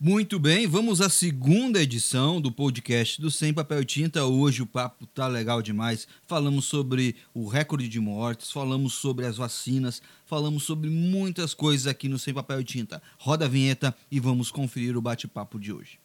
Muito bem, vamos à segunda edição do podcast do Sem Papel e Tinta. Hoje o papo tá legal demais. Falamos sobre o recorde de mortes, falamos sobre as vacinas, falamos sobre muitas coisas aqui no Sem Papel e Tinta. Roda a vinheta e vamos conferir o bate-papo de hoje.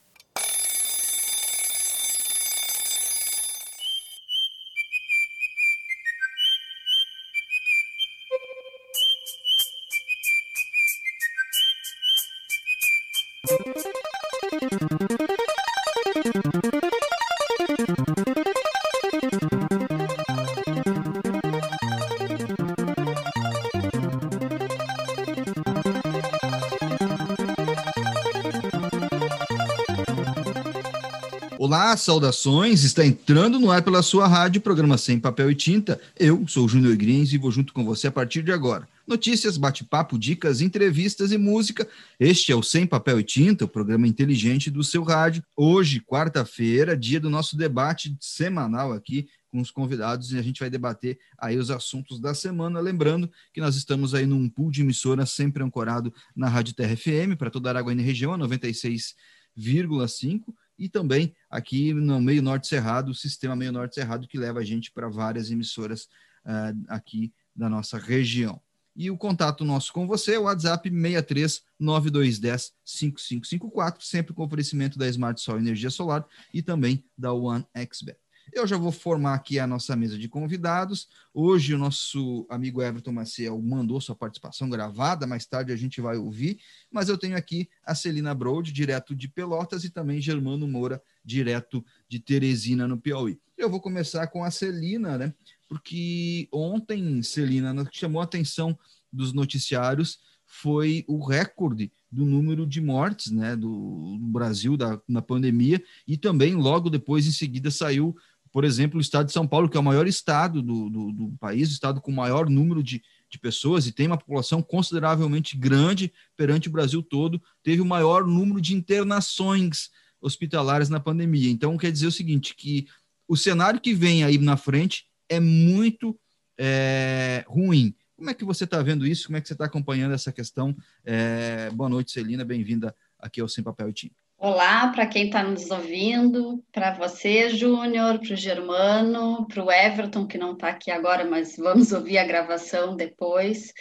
Saudações! Está entrando no ar pela sua rádio, programa Sem Papel e Tinta. Eu sou o Júnior Grins e vou junto com você a partir de agora. Notícias, bate-papo, dicas, entrevistas e música. Este é o Sem Papel e Tinta, o programa inteligente do seu rádio. Hoje, quarta-feira, dia do nosso debate semanal aqui com os convidados e a gente vai debater aí os assuntos da semana. Lembrando que nós estamos aí num pool de emissora sempre ancorado na Rádio Terra FM para toda a Araguaína região, a 96,5 e também aqui no Meio Norte Cerrado, o sistema Meio Norte Cerrado, que leva a gente para várias emissoras uh, aqui da nossa região. E o contato nosso com você é o WhatsApp 63 9210 5554, sempre com oferecimento da Smart Sol Energia Solar e também da OneXBet. Eu já vou formar aqui a nossa mesa de convidados. Hoje o nosso amigo Everton Maciel mandou sua participação gravada, mais tarde a gente vai ouvir, mas eu tenho aqui a Celina Broad, direto de Pelotas, e também Germano Moura, direto de Teresina, no Piauí. Eu vou começar com a Celina, né? Porque ontem, Celina, chamou a atenção dos noticiários foi o recorde do número de mortes né, do, do Brasil da, na pandemia, e também logo depois, em seguida, saiu por exemplo, o estado de São Paulo, que é o maior estado do, do, do país, o estado com o maior número de, de pessoas e tem uma população consideravelmente grande perante o Brasil todo, teve o maior número de internações hospitalares na pandemia. Então, quer dizer o seguinte, que o cenário que vem aí na frente é muito é, ruim. Como é que você está vendo isso? Como é que você está acompanhando essa questão? É, boa noite, Celina, bem-vinda aqui ao Sem Papel e Tinta. Olá para quem está nos ouvindo, para você, Júnior, para o Germano, para o Everton, que não está aqui agora, mas vamos ouvir a gravação depois.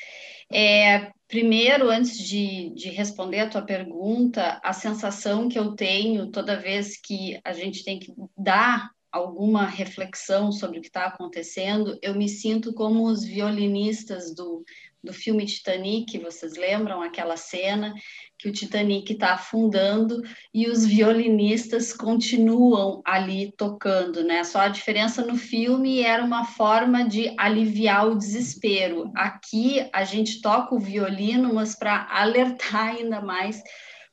É, primeiro, antes de, de responder a tua pergunta, a sensação que eu tenho toda vez que a gente tem que dar alguma reflexão sobre o que está acontecendo, eu me sinto como os violinistas do, do filme Titanic, vocês lembram aquela cena que o Titanic está afundando e os violinistas continuam ali tocando, né? Só a diferença no filme era uma forma de aliviar o desespero. Aqui a gente toca o violino, mas para alertar ainda mais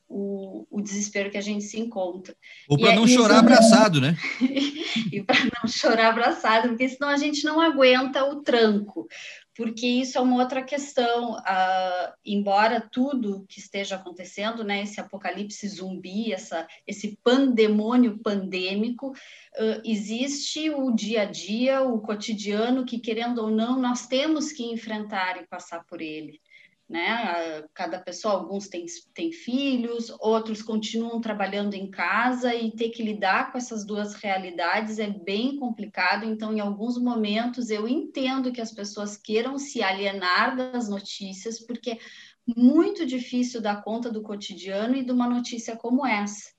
o, o, desespero que a gente se encontra. Ou para é não chorar abraçado, né? e para não chorar abraçado, porque senão a gente não aguenta o tranco porque isso é uma outra questão. Uh, embora tudo que esteja acontecendo, né, esse apocalipse zumbi, essa, esse pandemônio pandêmico, uh, existe o dia a dia, o cotidiano, que querendo ou não, nós temos que enfrentar e passar por ele né? Cada pessoa, alguns têm, têm filhos, outros continuam trabalhando em casa e ter que lidar com essas duas realidades é bem complicado. Então, em alguns momentos, eu entendo que as pessoas queiram se alienar das notícias, porque é muito difícil dar conta do cotidiano e de uma notícia como essa.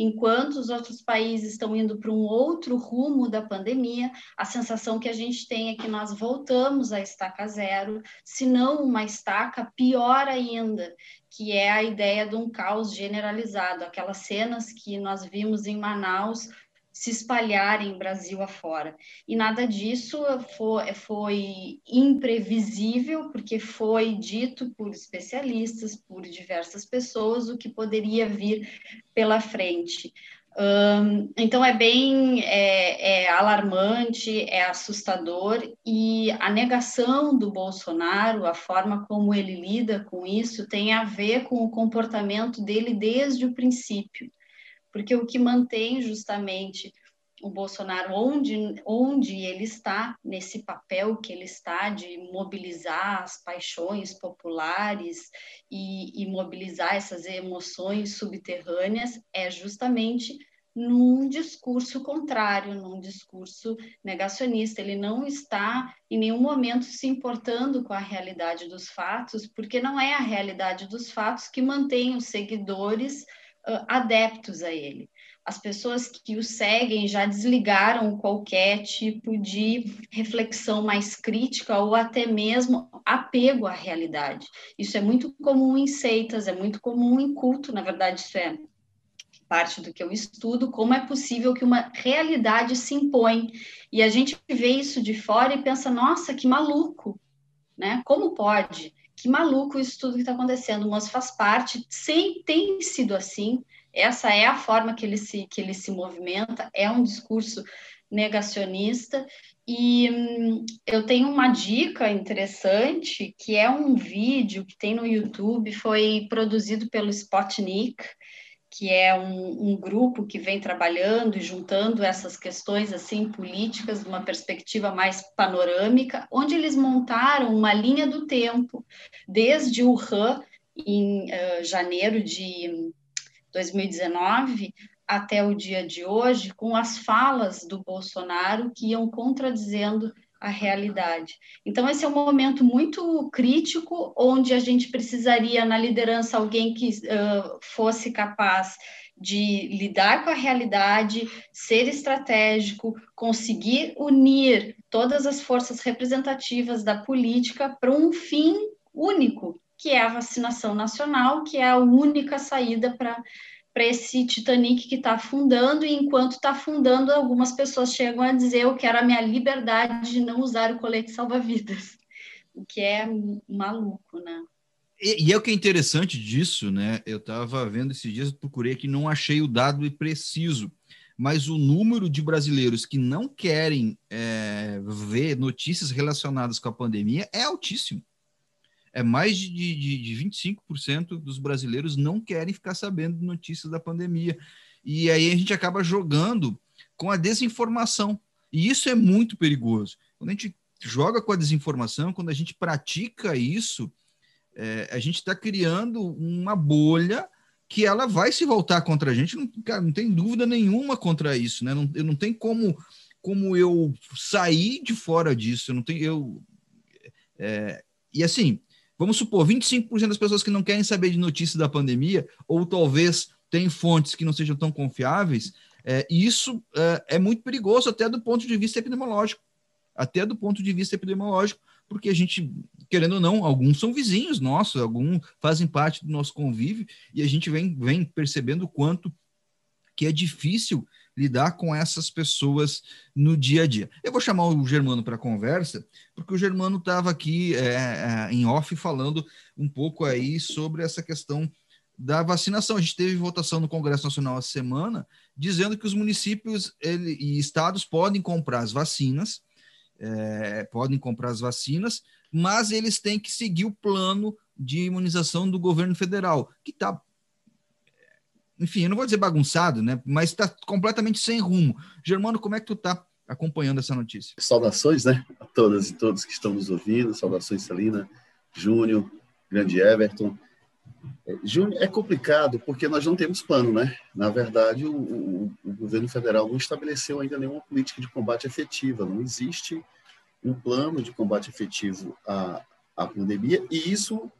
Enquanto os outros países estão indo para um outro rumo da pandemia, a sensação que a gente tem é que nós voltamos à estaca zero, se não uma estaca pior ainda, que é a ideia de um caos generalizado, aquelas cenas que nós vimos em Manaus se espalharem Brasil afora. E nada disso foi, foi imprevisível, porque foi dito por especialistas, por diversas pessoas, o que poderia vir pela frente. Então é bem é, é, alarmante, é assustador e a negação do Bolsonaro, a forma como ele lida com isso, tem a ver com o comportamento dele desde o princípio porque o que mantém justamente o Bolsonaro onde, onde ele está, nesse papel que ele está de mobilizar as paixões populares e, e mobilizar essas emoções subterrâneas, é justamente num discurso contrário, num discurso negacionista. Ele não está em nenhum momento se importando com a realidade dos fatos, porque não é a realidade dos fatos que mantém os seguidores adeptos a ele as pessoas que o seguem já desligaram qualquer tipo de reflexão mais crítica ou até mesmo apego à realidade. Isso é muito comum em seitas, é muito comum em culto, na verdade, isso é parte do que eu estudo, como é possível que uma realidade se impõe. E a gente vê isso de fora e pensa, nossa, que maluco, né? Como pode? Que maluco isso tudo que está acontecendo, mas faz parte, sem, tem sido assim, essa é a forma que ele se, que ele se movimenta, é um discurso negacionista. E hum, eu tenho uma dica interessante, que é um vídeo que tem no YouTube, foi produzido pelo Spotnik, que é um, um, grupo que vem trabalhando e juntando essas questões assim políticas de uma perspectiva mais panorâmica, onde eles montaram uma linha do tempo desde o Han em uh, janeiro de 2019 até o dia de hoje, com as falas do Bolsonaro que iam contradizendo a realidade. Então, esse é um momento muito crítico, onde a gente precisaria, na liderança, alguém que uh, fosse capaz de lidar com a realidade, ser estratégico, conseguir unir todas as forças representativas da política para um fim único, que é a vacinação nacional, que é a única saída para para esse Titanic que está afundando, e enquanto está afundando, algumas pessoas chegam a dizer: Eu quero a minha liberdade de não usar o colete salva-vidas, o que é maluco, né? E, e, é o que é interessante disso, né? Eu estava vendo esses dias, procurei aqui, não achei o dado preciso, mas o número de brasileiros que não querem é, ver notícias relacionadas com a pandemia é altíssimo é mais de, de, de 25% dos brasileiros não querem ficar sabendo notícias da pandemia. E aí a gente acaba jogando com a desinformação. E isso é muito perigoso. Quando a gente joga com a desinformação, quando a gente pratica isso, é, a gente está criando uma bolha que ela vai se voltar contra a gente. Não, cara, não tem dúvida nenhuma contra isso, né? Não, eu não tem como, como eu sair de fora disso. Eu não tenho. Eu, é, e assim, Vamos supor, 25% das pessoas que não querem saber de notícias da pandemia, ou talvez têm fontes que não sejam tão confiáveis, é, isso é, é muito perigoso até do ponto de vista epidemiológico. Até do ponto de vista epidemiológico, porque a gente, querendo ou não, alguns são vizinhos nossos, alguns fazem parte do nosso convívio, e a gente vem, vem percebendo o quanto que é difícil lidar com essas pessoas no dia a dia. Eu vou chamar o Germano para conversa, porque o Germano estava aqui é, é, em off falando um pouco aí sobre essa questão da vacinação. A gente teve votação no Congresso Nacional essa semana dizendo que os municípios ele, e estados podem comprar as vacinas, é, podem comprar as vacinas, mas eles têm que seguir o plano de imunização do governo federal, que está enfim, eu não vou dizer bagunçado, né? Mas está completamente sem rumo. Germano, como é que tu está acompanhando essa notícia? Saudações, né? A todas e todos que estão nos ouvindo. Saudações, Celina, Júnior, grande Everton. É, Júnior, é complicado porque nós não temos plano, né? Na verdade, o, o, o, governo federal não estabeleceu ainda nenhuma política de combate efetiva. Não existe um plano de combate efetivo à, à pandemia e isso,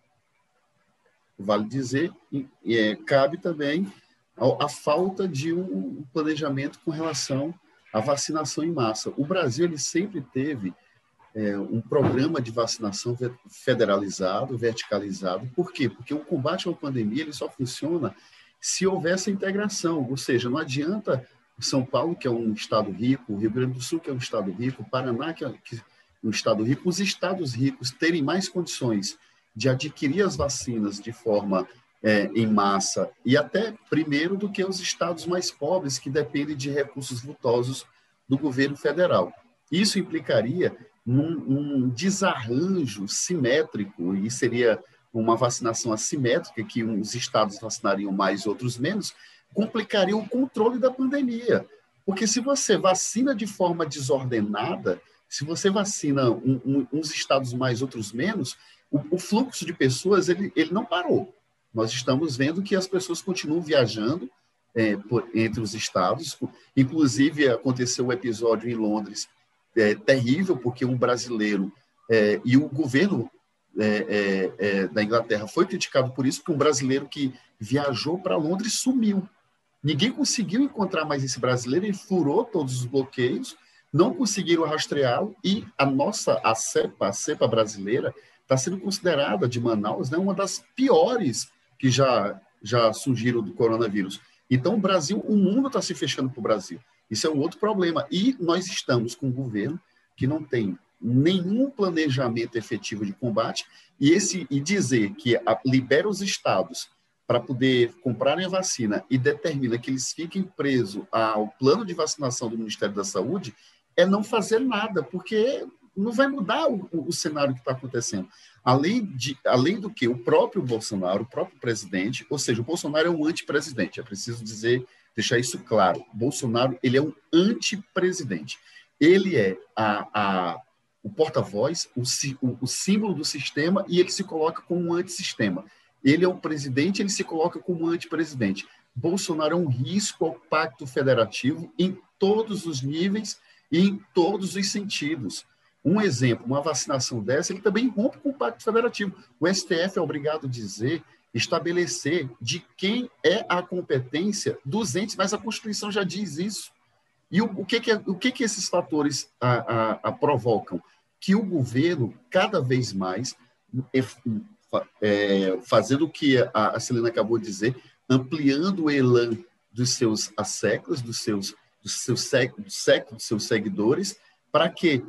vale dizer, é, cabe também a, falta de um planejamento com relação à vacinação em massa. O Brasil ele sempre teve é, um programa de vacinação federalizado, verticalizado. Por quê? Porque o combate à pandemia ele só funciona se houver essa integração, ou seja, não adianta São Paulo, que é um estado rico, o Rio Grande do Sul, que é um estado rico, o Paraná, que é um estado rico, os estados ricos terem mais condições de adquirir as vacinas de forma é, em massa e até primeiro do que os estados mais pobres que dependem de recursos vultosos do governo federal. Isso implicaria num, desarranjo simétrico e seria uma vacinação assimétrica que uns estados vacinariam mais, outros menos, complicaria o controle da pandemia. Porque se você vacina de forma desordenada, se você vacina um, um, uns estados mais, outros menos, o, o, fluxo de pessoas ele, ele não parou. Nós estamos vendo que as pessoas continuam viajando é, por, entre os estados. Inclusive, aconteceu um episódio em Londres é, terrível, porque um brasileiro é, e o governo é, é, é, da Inglaterra foi criticado por isso, porque um brasileiro que viajou para Londres sumiu. Ninguém conseguiu encontrar mais esse brasileiro, ele furou todos os bloqueios, não conseguiram rastreá-lo e a nossa, a cepa, a cepa brasileira, está sendo considerada de Manaus né, uma das piores que já, já surgiram do coronavírus. Então, o Brasil, o mundo está se fechando para o Brasil. Isso é um outro problema. E nós estamos com um governo que não tem nenhum planejamento efetivo de combate e esse e dizer que a, libera os estados para poder comprarem a vacina e determina que eles fiquem presos ao plano de vacinação do Ministério da Saúde é não fazer nada, porque não vai mudar o, o cenário que está acontecendo. Além, de, além do que o próprio Bolsonaro, o próprio presidente, ou seja, o Bolsonaro é um antipresidente, é preciso dizer, deixar isso claro. Bolsonaro ele é um antipresidente. Ele é a, a o porta-voz, o, o, o, símbolo do sistema, e ele se coloca como um antissistema. Ele é um presidente, ele se coloca como um antipresidente. Bolsonaro é um risco ao pacto federativo em todos os níveis e em todos os sentidos. Um exemplo, uma vacinação dessa, ele também rompe com o pacto federativo. O STF é obrigado a dizer, estabelecer de quem é a competência dos entes, mas a Constituição já diz isso. E o, o, que, que, o que, que esses fatores a, a, a provocam? Que o governo, cada vez mais, é, é, fazendo o que a, a Celina acabou de dizer, ampliando o elan dos seus asseclas, dos seus, dos seus, dos seus seguidores, para quê?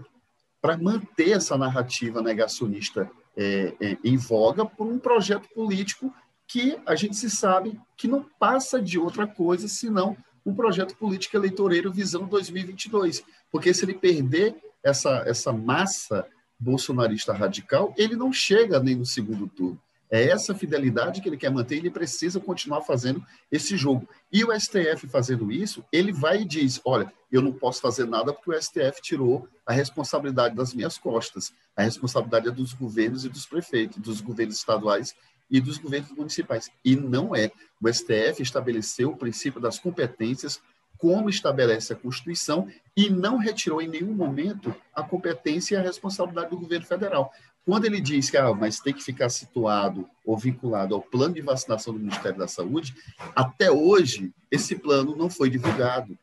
Para manter essa narrativa negacionista é, é, em voga por um projeto político que a gente se sabe que não passa de outra coisa senão um projeto político eleitoreiro visão 2022. Porque se ele perder essa, essa massa bolsonarista radical, ele não chega nem no segundo turno. É essa fidelidade que ele quer manter, ele precisa continuar fazendo esse jogo. E o STF fazendo isso, ele vai e diz: olha, eu não posso fazer nada porque o STF tirou a responsabilidade das minhas costas. A responsabilidade é dos governos e dos prefeitos, dos governos estaduais e dos governos municipais. E não é. O STF estabeleceu o princípio das competências, como estabelece a Constituição, e não retirou em nenhum momento a competência e a responsabilidade do governo federal. Quando ele diz que ah, mas tem que ficar situado ou vinculado ao plano de vacinação do Ministério da Saúde, até hoje esse plano não foi divulgado.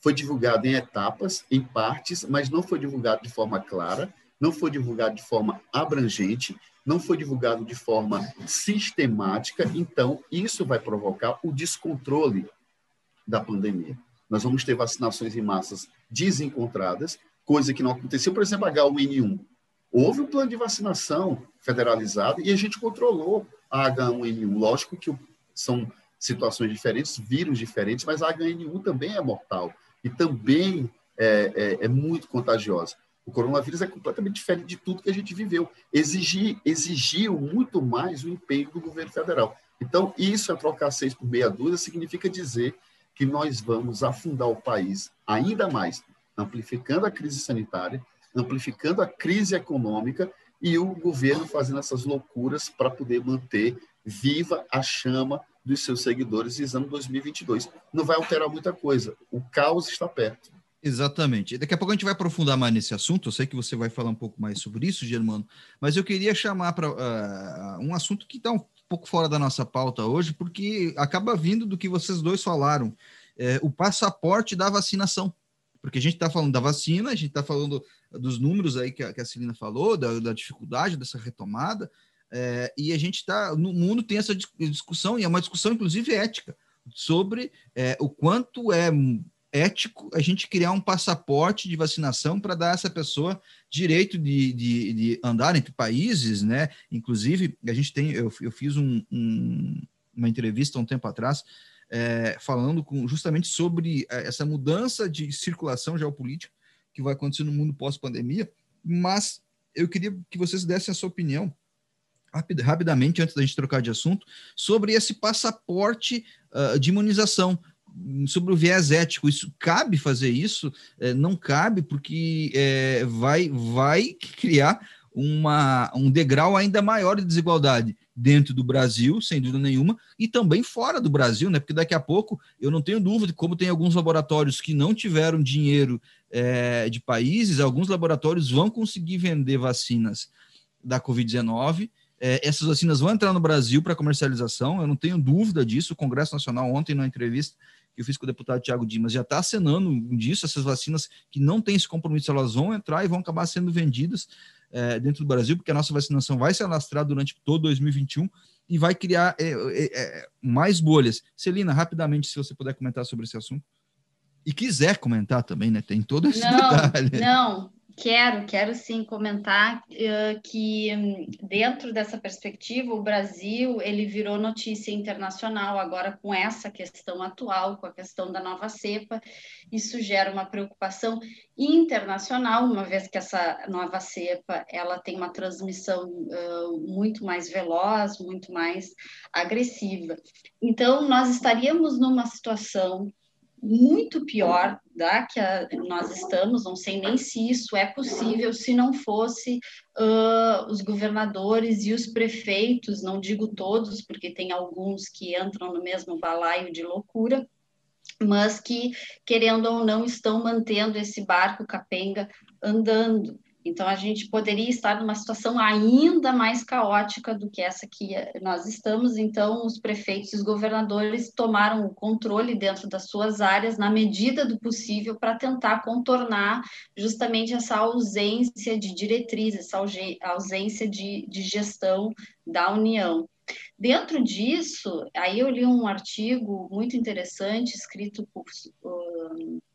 Foi divulgado em etapas, em partes, mas não foi divulgado de forma clara, não foi divulgado de forma abrangente, não foi divulgado de forma sistemática, então isso vai provocar o descontrole da pandemia. Nós vamos ter vacinações em massas desencontradas, coisa que não aconteceu, por exemplo, H1N1. Houve um plano de vacinação federalizado e a gente controlou a H1N1. Lógico que são situações diferentes, vírus diferentes, mas a H1N1 também é mortal e também é, é, é muito contagiosa. O coronavírus é completamente diferente de tudo que a gente viveu. Exigir, exigiu muito mais o empenho do governo federal. Então, isso é trocar seis por meia dúzia, significa dizer que nós vamos afundar o país ainda mais, amplificando a crise sanitária, amplificando a crise econômica e o governo fazendo essas loucuras para poder manter viva a chama dos seus seguidores visando 2022. Não vai alterar muita coisa. O caos está perto. Exatamente. Daqui a pouco a gente vai aprofundar mais nesse assunto. Eu sei que você vai falar um pouco mais sobre isso, Germano, mas eu queria chamar para uh, ah, um assunto que está um pouco fora da nossa pauta hoje, porque acaba vindo do que vocês dois falaram: é, o passaporte da vacinação. Porque a gente está falando da vacina, a gente está falando dos números aí que a, que a Celina falou, da, da dificuldade dessa retomada, é, e a gente está. No mundo tem essa discussão, e é uma discussão, inclusive, ética, sobre é, o quanto é ético a gente criar um passaporte de vacinação para dar a essa pessoa direito de, de, de, andar entre países, né? Inclusive, a gente tem, eu, eu fiz um, um, uma entrevista um tempo atrás é, falando com, justamente sobre é, essa mudança de circulação geopolítica que vai acontecer no mundo pós-pandemia, mas eu queria que vocês dessem a sua opinião rapid, rapidamente, antes da gente trocar de assunto, sobre esse passaporte uh, de imunização sobre o viés ético, isso cabe fazer isso? É, não cabe, porque é, vai, vai criar uma, um degrau ainda maior de desigualdade dentro do Brasil, sem dúvida nenhuma, e também fora do Brasil, né? Porque daqui a pouco eu não tenho dúvida, como tem alguns laboratórios que não tiveram dinheiro é, de países, alguns laboratórios vão conseguir vender vacinas da Covid-19. É, essas vacinas vão entrar no Brasil para comercialização, eu não tenho dúvida disso. O Congresso Nacional, ontem, numa entrevista que eu fiz com o deputado Tiago Dimas, já está acenando disso. Essas vacinas que não têm esse compromisso, elas vão entrar e vão acabar sendo vendidas é, dentro do Brasil, porque a nossa vacinação vai se alastrar durante todo 2021 e vai criar é, é, é, mais bolhas. Celina, rapidamente, se você puder comentar sobre esse assunto. E quiser comentar também, né? Tem todo esse não, detalhe. Não, Quero, quero sim comentar uh, que um, dentro dessa perspectiva o Brasil ele virou notícia internacional agora com essa questão atual, com a questão da nova cepa. Isso gera uma preocupação internacional, uma vez que essa nova cepa ela tem uma transmissão uh, muito mais veloz, muito mais agressiva. Então nós estaríamos numa situação muito pior da que a, nós estamos, não sei nem se isso é possível se não fosse uh, os governadores e os prefeitos, não digo todos, porque tem alguns que entram no mesmo balaio de loucura, mas que, querendo ou não, estão mantendo esse barco capenga andando. Então, a gente poderia estar numa situação ainda mais caótica do que essa que nós estamos. Então, os prefeitos e os governadores tomaram o controle dentro das suas áreas, na medida do possível, para tentar contornar justamente essa ausência de diretriz, essa ausência de, de gestão da União. Dentro disso, aí eu li um artigo muito interessante escrito por,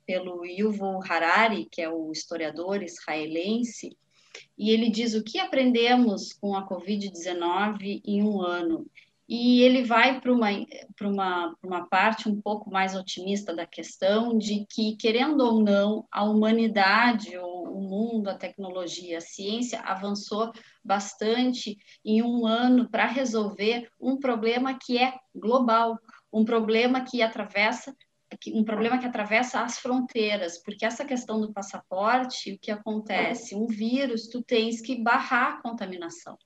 pelo Yuval Harari, que é o historiador israelense, e ele diz o que aprendemos com a Covid-19 em um ano. E ele vai para uma, uma, uma parte um pouco mais otimista da questão de que, querendo ou não, a humanidade, o mundo, a tecnologia, a ciência avançou bastante em um ano para resolver um problema que é global, um problema que atravessa um problema que atravessa as fronteiras, porque essa questão do passaporte, o que acontece? Um vírus, tu tens que barrar a contaminação.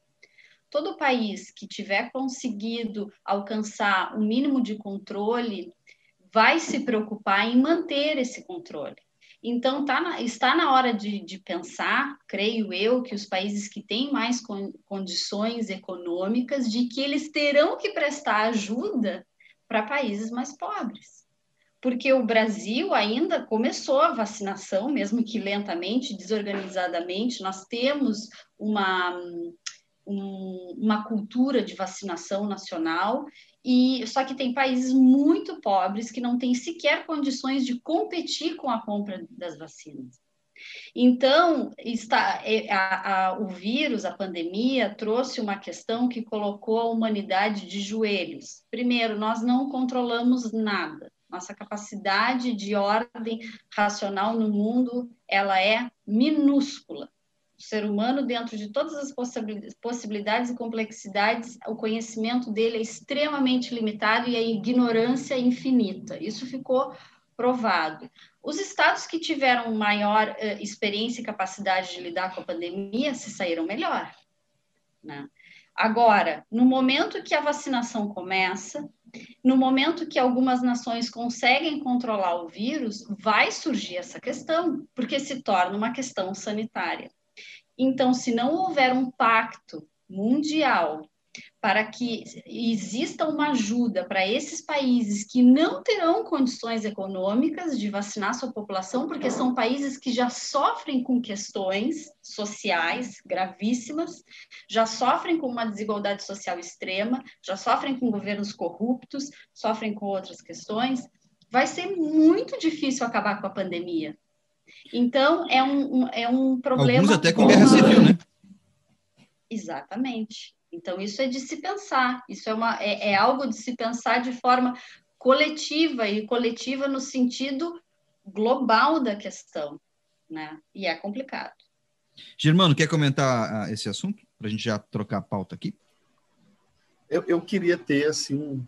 Todo país que tiver conseguido alcançar o um mínimo de controle vai se preocupar em manter esse controle. Então, tá na, está na hora de, de, pensar, creio eu, que os países que têm mais con, condições econômicas, de que eles terão que prestar ajuda para países mais pobres porque o Brasil ainda começou a vacinação, mesmo que lentamente, desorganizadamente. Nós temos uma, um, uma cultura de vacinação nacional, e só que tem países muito pobres que não têm sequer condições de competir com a compra das vacinas. Então, está, é, a, a, o vírus, a pandemia, trouxe uma questão que colocou a humanidade de joelhos. Primeiro, nós não controlamos nada. Nossa capacidade de ordem racional no mundo, ela é minúscula. O ser humano, dentro de todas as possibilidades e complexidades, o conhecimento dele é extremamente limitado e a ignorância é infinita. Isso ficou provado. Os estados que tiveram maior uh, experiência e capacidade de lidar com a pandemia se saíram melhor. Né? Agora, no momento que a vacinação começa, no momento que algumas nações conseguem controlar o vírus, vai surgir essa questão, porque se torna uma questão sanitária. Então, se não houver um pacto mundial para que exista uma ajuda para esses países que não terão condições econômicas de vacinar sua população, porque são países que já sofrem com questões sociais gravíssimas, já sofrem com uma desigualdade social extrema, já sofrem com governos corruptos, sofrem com outras questões, vai ser muito difícil acabar com a pandemia. Então, é um, um é um problema. Alguns até com guerra civil, né? Exatamente. Então, isso é de se pensar, isso é, uma, é, é algo de se pensar de forma coletiva, e coletiva no sentido global da questão, né? E é complicado. Germano, quer comentar uh, esse assunto? Para a gente já trocar a pauta aqui? Eu, eu queria ter, assim, um,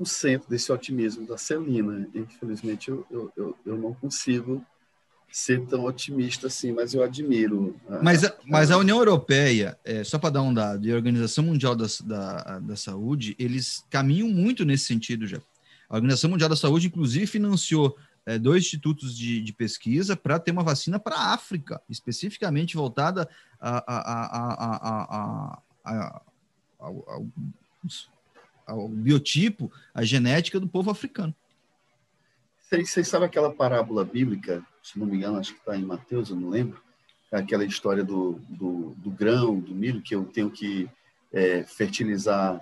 1% desse otimismo da Celina. Infelizmente, eu, eu, eu não consigo ser tão otimista assim, mas eu admiro. A, mas, a, mas a União Europeia, é, só para dar um dado, e a Organização Mundial da, da, da Saúde, eles caminham muito nesse sentido já. A Organização Mundial da Saúde, inclusive, financiou é, dois institutos de, de pesquisa para ter uma vacina para a África, especificamente voltada a, a, a, ao, ao biotipo, a genética do povo africano. Vocês sabem aquela parábola bíblica, se não me engano, acho que está em Mateus, eu não lembro, aquela história do, do, do grão, do milho, que eu tenho que é, fertilizar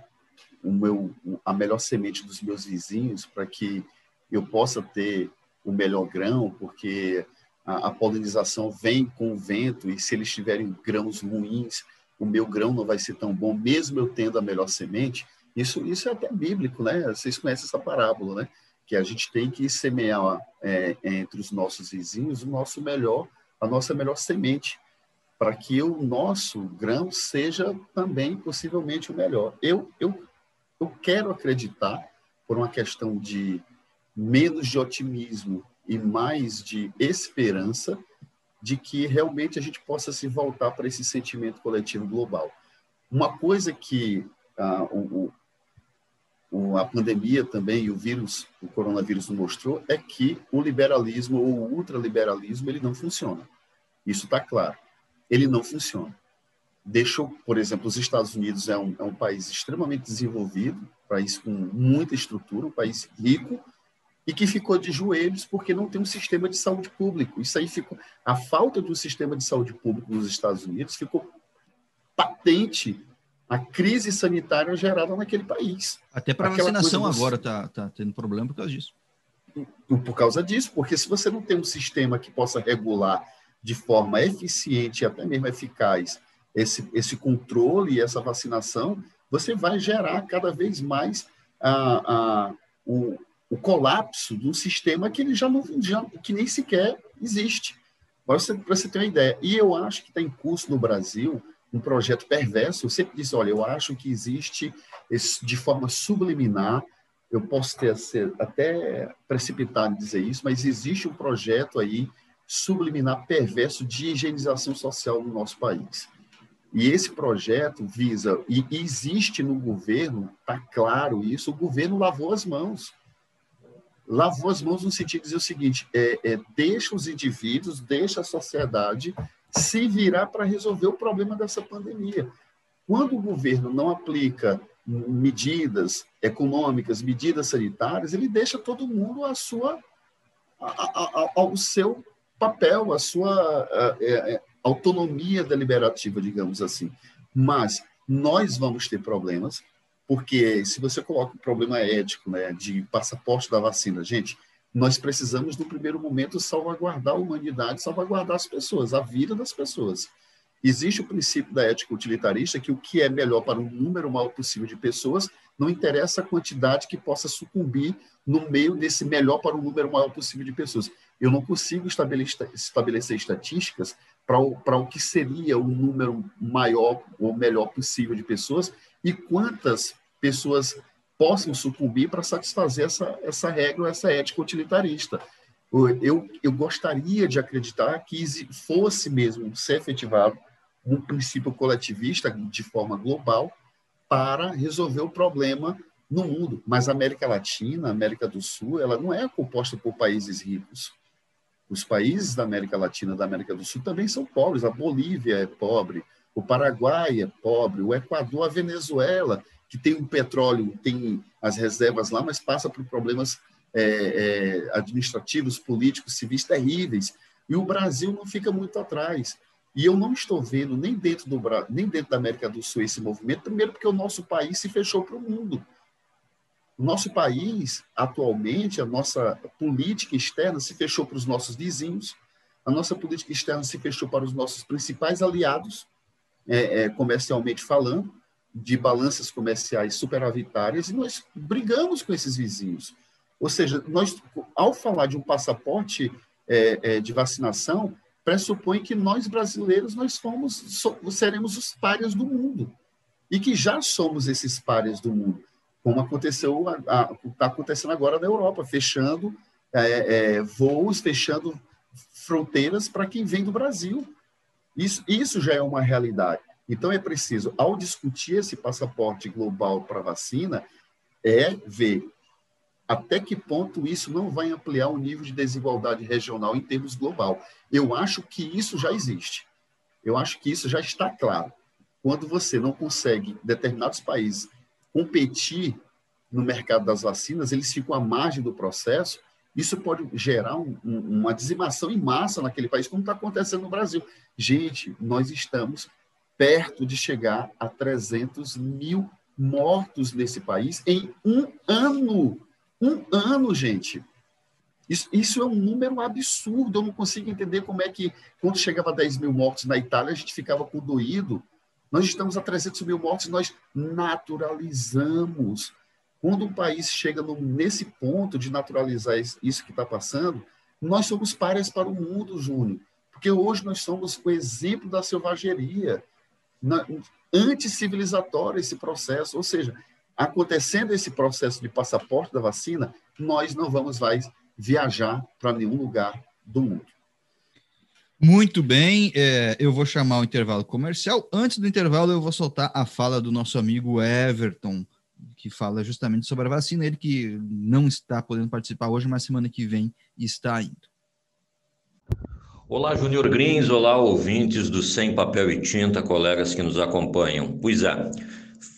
o meu, a melhor semente dos meus vizinhos para que eu possa ter o melhor grão, porque a, a, polinização vem com o vento e se eles tiverem grãos ruins, o meu grão não vai ser tão bom, mesmo eu tendo a melhor semente. Isso, isso é até bíblico, né? Vocês conhecem essa parábola, né? Que a gente tem que semear é, entre os nossos vizinhos o nosso melhor, a nossa melhor semente, para que o nosso grão seja também possivelmente o melhor. Eu, eu, eu quero acreditar, por uma questão de menos de otimismo e mais de esperança, de que realmente a gente possa se voltar para esse sentimento coletivo global. Uma coisa que ah, o, a pandemia também e o vírus, o coronavírus mostrou, é que o liberalismo ou o ultraliberalismo ele não funciona. Isso está claro. Ele não funciona. Deixou, por exemplo, os Estados Unidos é um, é um país extremamente desenvolvido, país com muita estrutura, um país rico, e que ficou de joelhos porque não tem um sistema de saúde público. Isso aí ficou. A falta de um sistema de saúde público nos Estados Unidos ficou patente a crise sanitária gerada naquele país. Até para a vacinação você... agora está tá tendo problema por causa disso. Por causa disso, porque se você não tem um sistema que possa regular de forma eficiente e até mesmo eficaz esse, esse controle e essa vacinação, você vai gerar cada vez mais a, a, o, o colapso de um sistema que ele já não já, que nem sequer existe. Para você, você ter uma ideia. E eu acho que está em curso no Brasil um projeto perverso. Eu sempre disse, olha, eu acho que existe esse, de forma subliminar, eu posso ter ser até precipitado em dizer isso, mas existe um projeto aí subliminar perverso de higienização social no nosso país. E esse projeto visa, e existe no governo, está claro isso, o governo lavou as mãos. Lavou as mãos no sentido de dizer o seguinte: é, é, deixa os indivíduos, deixa a sociedade se virar para resolver o problema dessa pandemia. Quando o governo não aplica medidas econômicas, medidas sanitárias, ele deixa todo mundo a sua, a, a, ao seu papel, a sua a, é, é, autonomia deliberativa, digamos assim. Mas nós vamos ter problemas, porque se você coloca o problema ético né, de passaporte da vacina, gente, nós precisamos, no primeiro momento, salvaguardar a humanidade, salvaguardar as pessoas, a vida das pessoas. Existe o princípio da ética utilitarista que o que é melhor para um número maior possível de pessoas não interessa a quantidade que possa sucumbir no meio desse melhor para um número maior possível de pessoas. Eu não consigo estabelecer, estabelecer estatísticas para o, para o que seria o número maior ou melhor possível de pessoas e quantas pessoas possam sucumbir para satisfazer essa, essa regra, essa ética utilitarista. Eu, eu gostaria de acreditar que fosse mesmo ser efetivado um princípio coletivista de forma global para resolver o problema no mundo. Mas a América Latina, a América do Sul, ela não é composta por países ricos. Os países da América Latina, da América do Sul também são pobres. A Bolívia é pobre, o Paraguai é pobre, o Equador, a Venezuela que tem um petróleo, tem as reservas lá, mas passa por problemas é, é, administrativos, políticos, civis terríveis. E o Brasil não fica muito atrás. E eu não estou vendo nem dentro, do, nem dentro da América do Sul esse movimento, primeiro porque o nosso país se fechou para o mundo. O nosso país, atualmente, a nossa política externa se fechou para os nossos vizinhos, a nossa política externa se fechou para os nossos principais aliados, é, é, comercialmente falando, de balanças comerciais superavitárias e nós brigamos com esses vizinhos. Ou seja, nós, ao falar de um passaporte é, é, de vacinação, pressupõe que nós brasileiros nós fomos, so, seremos os párias do mundo e que já somos esses párias do mundo. como aconteceu, está acontecendo agora na Europa, fechando é, é, voos, fechando fronteiras para quem vem do Brasil. Isso, isso já é uma realidade. Então, é preciso, ao discutir esse passaporte global para vacina, é ver até que ponto isso não vai ampliar o nível de desigualdade regional em termos global. Eu acho que isso já existe. Eu acho que isso já está claro. Quando você não consegue, determinados países, competir no mercado das vacinas, eles ficam à margem do processo, isso pode gerar um, um, uma dizimação em massa naquele país, como está acontecendo no Brasil. Gente, nós estamos perto de chegar a 300 mil mortos nesse país em um ano. Um ano, gente. Isso, isso, é um número absurdo. Eu não consigo entender como é que, quando chegava a 10 mil mortos na Itália, a gente ficava condoído. Nós estamos a 300 mil mortos, nós naturalizamos. Quando um país chega no, nesse ponto de naturalizar isso que está passando, nós somos páreas para o mundo, Júnior. Porque hoje nós somos o exemplo da selvageria anticivilizatório esse processo, ou seja, acontecendo esse processo de passaporte da vacina, nós não vamos mais viajar para nenhum lugar do mundo. Muito bem, é, eu vou chamar o intervalo comercial. Antes do intervalo, eu vou soltar a fala do nosso amigo Everton, que fala justamente sobre a vacina. Ele que não está podendo participar hoje, mas semana que vem está indo. Olá, Júnior Grins, olá, ouvintes do Sem Papel e Tinta, colegas que nos acompanham. Pois é,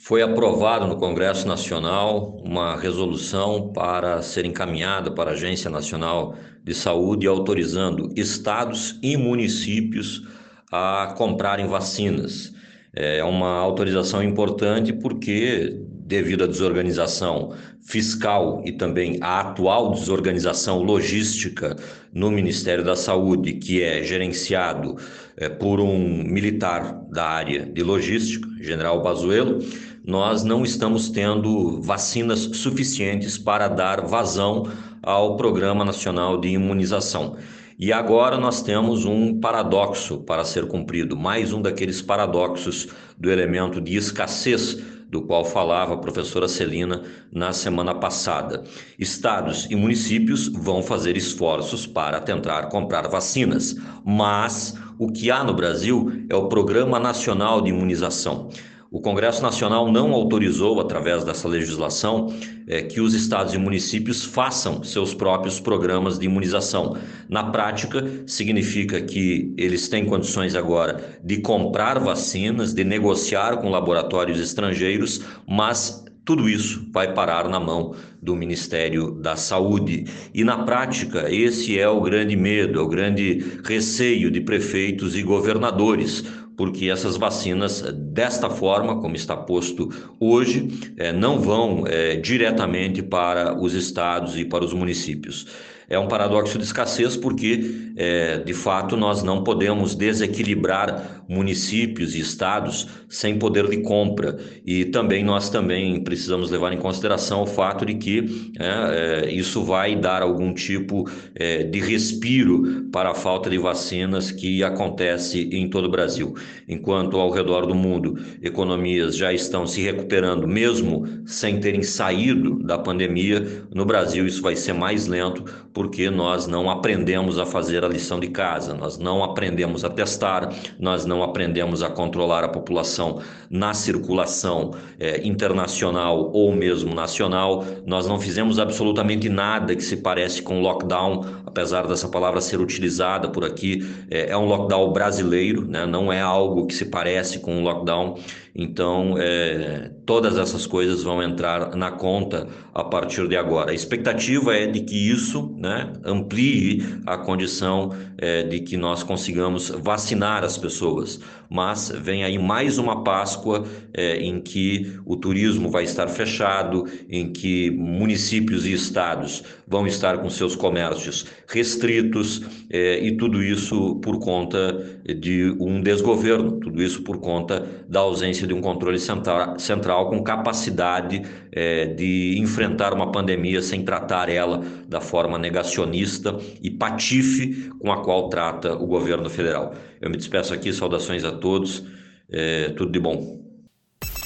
foi aprovado no Congresso Nacional uma resolução para ser encaminhada para a Agência Nacional de Saúde, autorizando estados e municípios a comprarem vacinas. É uma autorização importante porque devido à desorganização fiscal e também à atual desorganização logística no Ministério da Saúde, que é gerenciado é, por um militar da área de logística, General Bazuelo, nós não estamos tendo vacinas suficientes para dar vazão ao Programa Nacional de Imunização. E agora nós temos um paradoxo para ser cumprido, mais um daqueles paradoxos do elemento de escassez do qual falava a professora Celina na semana passada. Estados e municípios vão fazer esforços para tentar comprar vacinas, mas o que há no Brasil é o Programa Nacional de Imunização. O Congresso Nacional não autorizou, através dessa legislação, é, que os estados e municípios façam seus próprios programas de imunização. Na prática, significa que eles têm condições agora de comprar vacinas, de negociar com laboratórios estrangeiros, mas tudo isso vai parar na mão do Ministério da Saúde. E na prática, esse é o grande medo, é o grande receio de prefeitos e governadores porque essas vacinas, desta forma, como está posto hoje, é, não vão é, diretamente para os estados e para os municípios é um paradoxo de escassez porque, é, de fato, nós não podemos desequilibrar municípios e estados sem poder de compra. E também nós também precisamos levar em consideração o fato de que é, é, isso vai dar algum tipo é, de respiro para a falta de vacinas que acontece em todo o Brasil. Enquanto ao redor do mundo economias já estão se recuperando, mesmo sem terem saído da pandemia, no Brasil isso vai ser mais lento porque nós não aprendemos a fazer a lição de casa, nós não aprendemos a testar, nós não aprendemos a controlar a população na circulação é, internacional ou mesmo nacional, nós não fizemos absolutamente nada que se parece com lockdown, apesar dessa palavra ser utilizada por aqui, é, é um lockdown brasileiro, né? não é algo que se parece com um lockdown. Então, é, todas essas coisas vão entrar na conta a partir de agora. A expectativa é de que isso né, amplie a condição é, de que nós consigamos vacinar as pessoas. Mas vem aí mais uma Páscoa é, em que o turismo vai estar fechado, em que municípios e estados vão estar com seus comércios restritos, é, e tudo isso por conta de um desgoverno, tudo isso por conta da ausência de um controle central, central com capacidade é, de enfrentar uma pandemia sem tratar ela da forma negacionista e patife com a qual trata o governo federal. Eu me despeço aqui, saudações a todos, é, tudo de bom.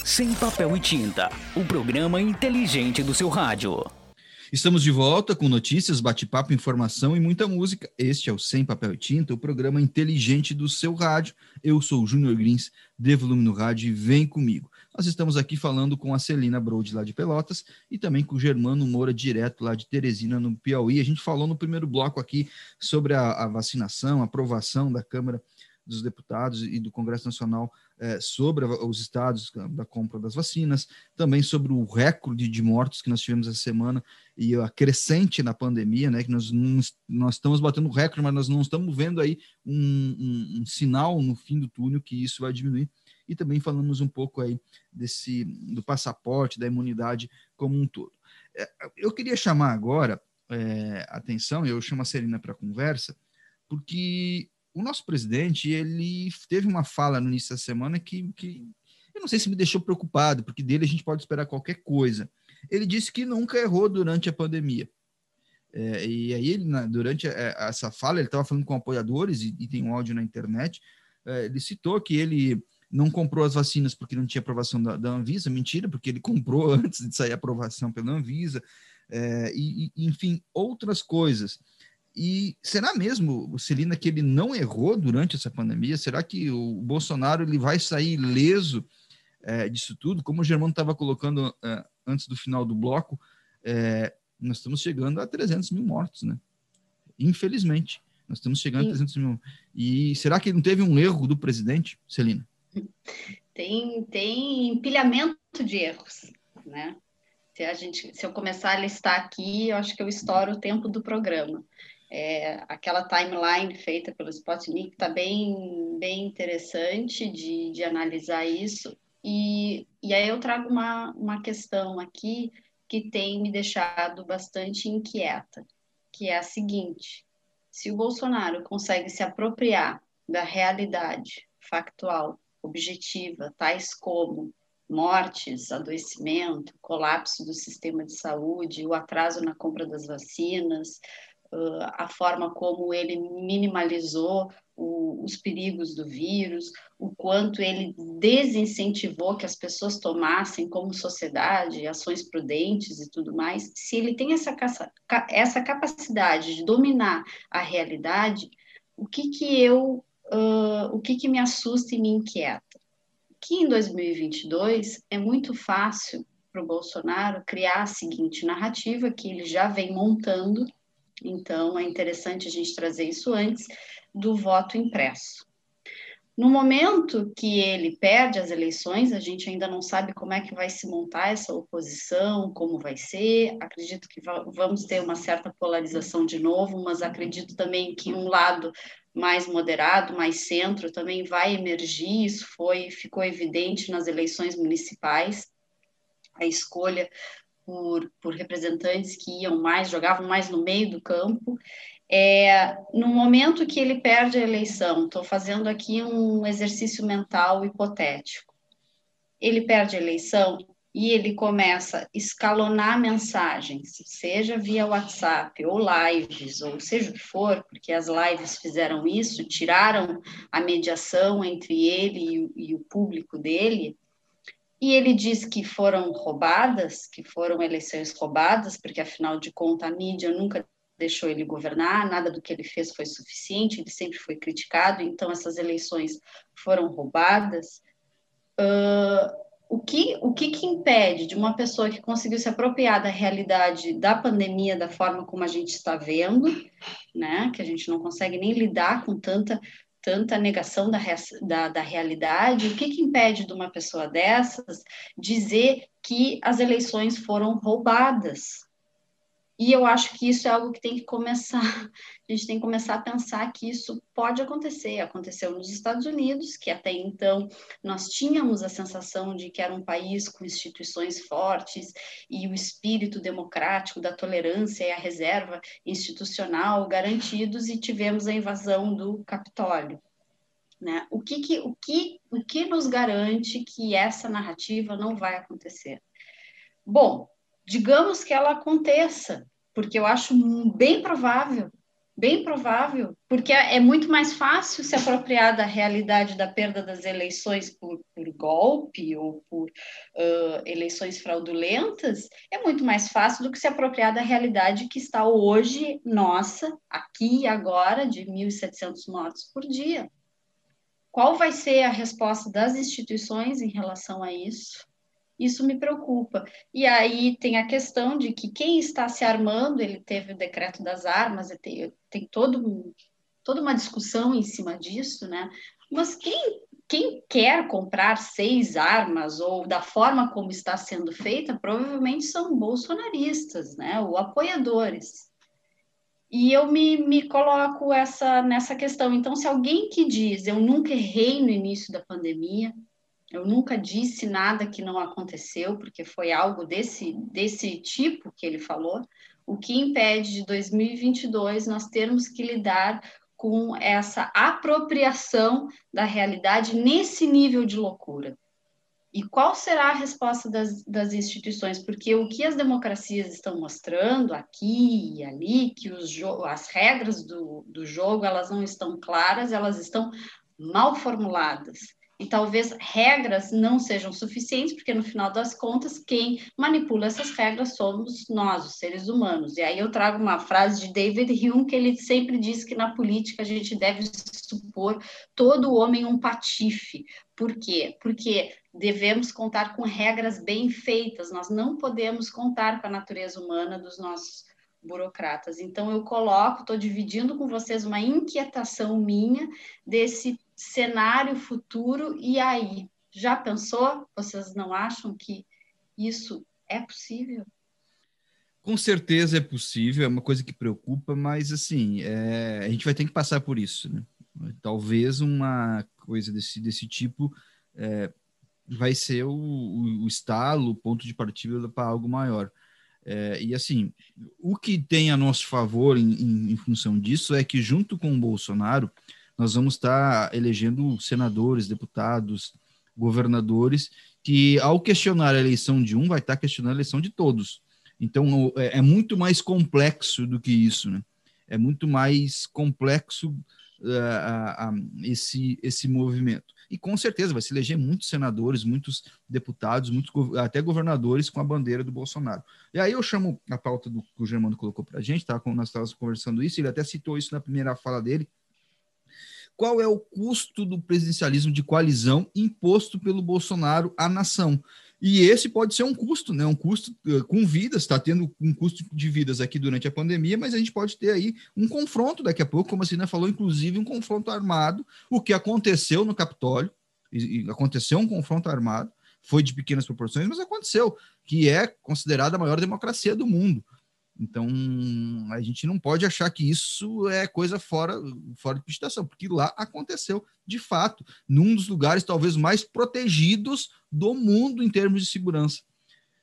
Sem papel e tinta, o programa inteligente do seu rádio. Estamos de volta com notícias, bate-papo, informação e muita música. Este é o Sem Papel e Tinta, o programa inteligente do seu rádio. Eu sou o Júnior Grins, dê volume no rádio e vem comigo. Nós estamos aqui falando com a Celina Brode, lá de Pelotas, e também com o Germano Moura, direto lá de Teresina, no Piauí. A gente falou no primeiro bloco aqui sobre a, a vacinação, a aprovação da Câmara dos Deputados e do Congresso Nacional é, sobre os estados da compra das vacinas, também sobre o recorde de mortos que nós tivemos essa semana e a crescente na pandemia, né, que nós, nós estamos batendo recorde, mas nós não estamos vendo aí um, um, um sinal no fim do túnel que isso vai diminuir. E também falamos um pouco aí desse do passaporte, da imunidade como um todo. É, eu queria chamar agora é, atenção, eu chamo a Serena para conversa, porque o nosso presidente, ele teve uma fala no início da semana que, que eu não sei se me deixou preocupado, porque dele a gente pode esperar qualquer coisa. Ele disse que nunca errou durante a pandemia. É, e aí, ele, na, durante a, é, essa fala, ele estava falando com apoiadores, e, e, tem um áudio na internet, é, ele citou que ele não comprou as vacinas porque não tinha aprovação da, da Anvisa, mentira, porque ele comprou antes de sair a aprovação pela Anvisa, é, e, e, enfim, outras coisas. E será mesmo, Celina, que ele não errou durante essa pandemia? Será que o Bolsonaro ele vai sair ileso é, disso tudo? Como o Germano estava colocando é, antes do final do bloco, é, nós estamos chegando a 300 mil mortos, né? Infelizmente, nós estamos chegando Sim. a 300 mil. E será que não teve um erro do presidente, Celina? Tem, tem empilhamento de erros, né? Se, a gente, se eu começar a listar aqui, eu acho que eu estouro o tempo do programa. É, aquela timeline feita pelo Spotnik está bem, bem interessante de, de analisar isso. E, e aí eu trago uma, uma questão aqui que tem me deixado bastante inquieta, que é a seguinte: se o Bolsonaro consegue se apropriar da realidade factual, objetiva, tais como mortes, adoecimento, colapso do sistema de saúde, o atraso na compra das vacinas, a forma como ele minimalizou o, os perigos do vírus, o quanto ele desincentivou que as pessoas tomassem como sociedade ações prudentes e tudo mais, se ele tem essa, essa capacidade de dominar a realidade, o que que eu, uh, o que que me assusta e me inquieta? Que em 2022 é muito fácil para o Bolsonaro criar a seguinte narrativa que ele já vem montando então, é interessante a gente trazer isso antes do voto impresso. No momento que ele perde as eleições, a gente ainda não sabe como é que vai se montar essa oposição, como vai ser. Acredito que vamos ter uma certa polarização de novo, mas acredito também que um lado mais moderado, mais centro, também vai emergir. Isso foi ficou evidente nas eleições municipais. A escolha por, por representantes que iam mais, jogavam mais no meio do campo. É, no momento que ele perde a eleição, estou fazendo aqui um exercício mental hipotético. Ele perde a eleição e ele começa a escalonar mensagens, seja via WhatsApp ou lives, ou seja o que for, porque as lives fizeram isso, tiraram a mediação entre ele e, e o público dele, e ele diz que foram roubadas, que foram eleições roubadas, porque afinal de contas a mídia nunca deixou ele governar, nada do que ele fez foi suficiente, ele sempre foi criticado, então essas eleições foram roubadas. Uh, o que, o que, que impede de uma pessoa que conseguiu se apropriar da realidade da pandemia da forma como a gente está vendo, né, que a gente não consegue nem lidar com tanta tanta negação da, da, da, realidade, o que, que impede de uma pessoa dessas dizer que as eleições foram roubadas? E eu acho que isso é algo que tem que começar, a gente tem que começar a pensar que isso pode acontecer. Aconteceu nos Estados Unidos, que até então nós tínhamos a sensação de que era um país com instituições fortes e o espírito democrático da tolerância e a reserva institucional garantidos, e tivemos a invasão do Capitólio. Né? O, que, que, o, que, o que nos garante que essa narrativa não vai acontecer? Bom, digamos que ela aconteça, porque eu acho bem provável Bem provável, porque é muito mais fácil se apropriar da realidade da perda das eleições por, por golpe ou por uh, eleições fraudulentas, é muito mais fácil do que se apropriar da realidade que está hoje, nossa, aqui e agora, de 1.700 mortos por dia. Qual vai ser a resposta das instituições em relação a isso? Isso me preocupa. E aí tem a questão de que quem está se armando, ele teve o decreto das armas, tem, tem todo, toda uma discussão em cima disso, né? Mas quem, quem quer comprar seis armas ou da forma como está sendo feita, provavelmente são bolsonaristas, né? Ou apoiadores. E eu me, me coloco essa, nessa questão. Então, se alguém que diz eu nunca errei no início da pandemia, eu nunca disse nada que não aconteceu, porque foi algo desse, desse tipo que ele falou. O que impede de 2022 nós termos que lidar com essa apropriação da realidade nesse nível de loucura. E qual será a resposta das, das instituições? Porque o que as democracias estão mostrando aqui e ali, que as regras do, do jogo elas não estão claras, elas estão mal formuladas e talvez regras não sejam suficientes, porque no final das contas, quem manipula essas regras somos nós, os seres humanos. E aí eu trago uma frase de David Hume, que ele sempre diz que na política a gente deve supor todo homem um patife. Por quê? Porque devemos contar com regras bem feitas, nós não podemos contar com a natureza humana dos nossos burocratas. Então, eu coloco, estou dividindo com vocês uma inquietação minha desse cenário futuro, e aí? Já pensou? Vocês não acham que isso é possível? Com certeza é possível, é uma coisa que preocupa, mas assim, é, a gente vai ter que passar por isso. Né? Talvez uma coisa desse, desse tipo é, vai ser o, o, o estalo, o ponto de partida para algo maior. É, e assim, o que tem a nosso favor em, em, em função disso é que, junto com o Bolsonaro, nós vamos estar elegendo senadores, deputados, governadores, que ao questionar a eleição de um, vai estar questionando a eleição de todos. Então, é, é muito mais complexo do que isso, né? É muito mais complexo uh, uh, esse, esse movimento. E com certeza vai se eleger muitos senadores, muitos deputados, muitos até governadores com a bandeira do Bolsonaro. E aí eu chamo a pauta do que o Germano colocou para a gente, tá? Nós estávamos conversando isso, ele até citou isso na primeira fala dele, qual é o custo do presidencialismo de coalizão imposto pelo Bolsonaro à nação. E esse pode ser um custo, né? Um custo uh, com vidas, está tendo um custo de vidas aqui durante a pandemia, mas a gente pode ter aí um confronto daqui a pouco, como a Cina falou, inclusive um confronto armado, o que aconteceu no Capitólio, e aconteceu um confronto armado, foi de pequenas proporções, mas aconteceu, que é considerada a maior democracia do mundo. Então, a gente não pode achar que isso é coisa fora, fora de pista porque lá aconteceu de fato, num dos lugares talvez mais protegidos do mundo em termos de segurança.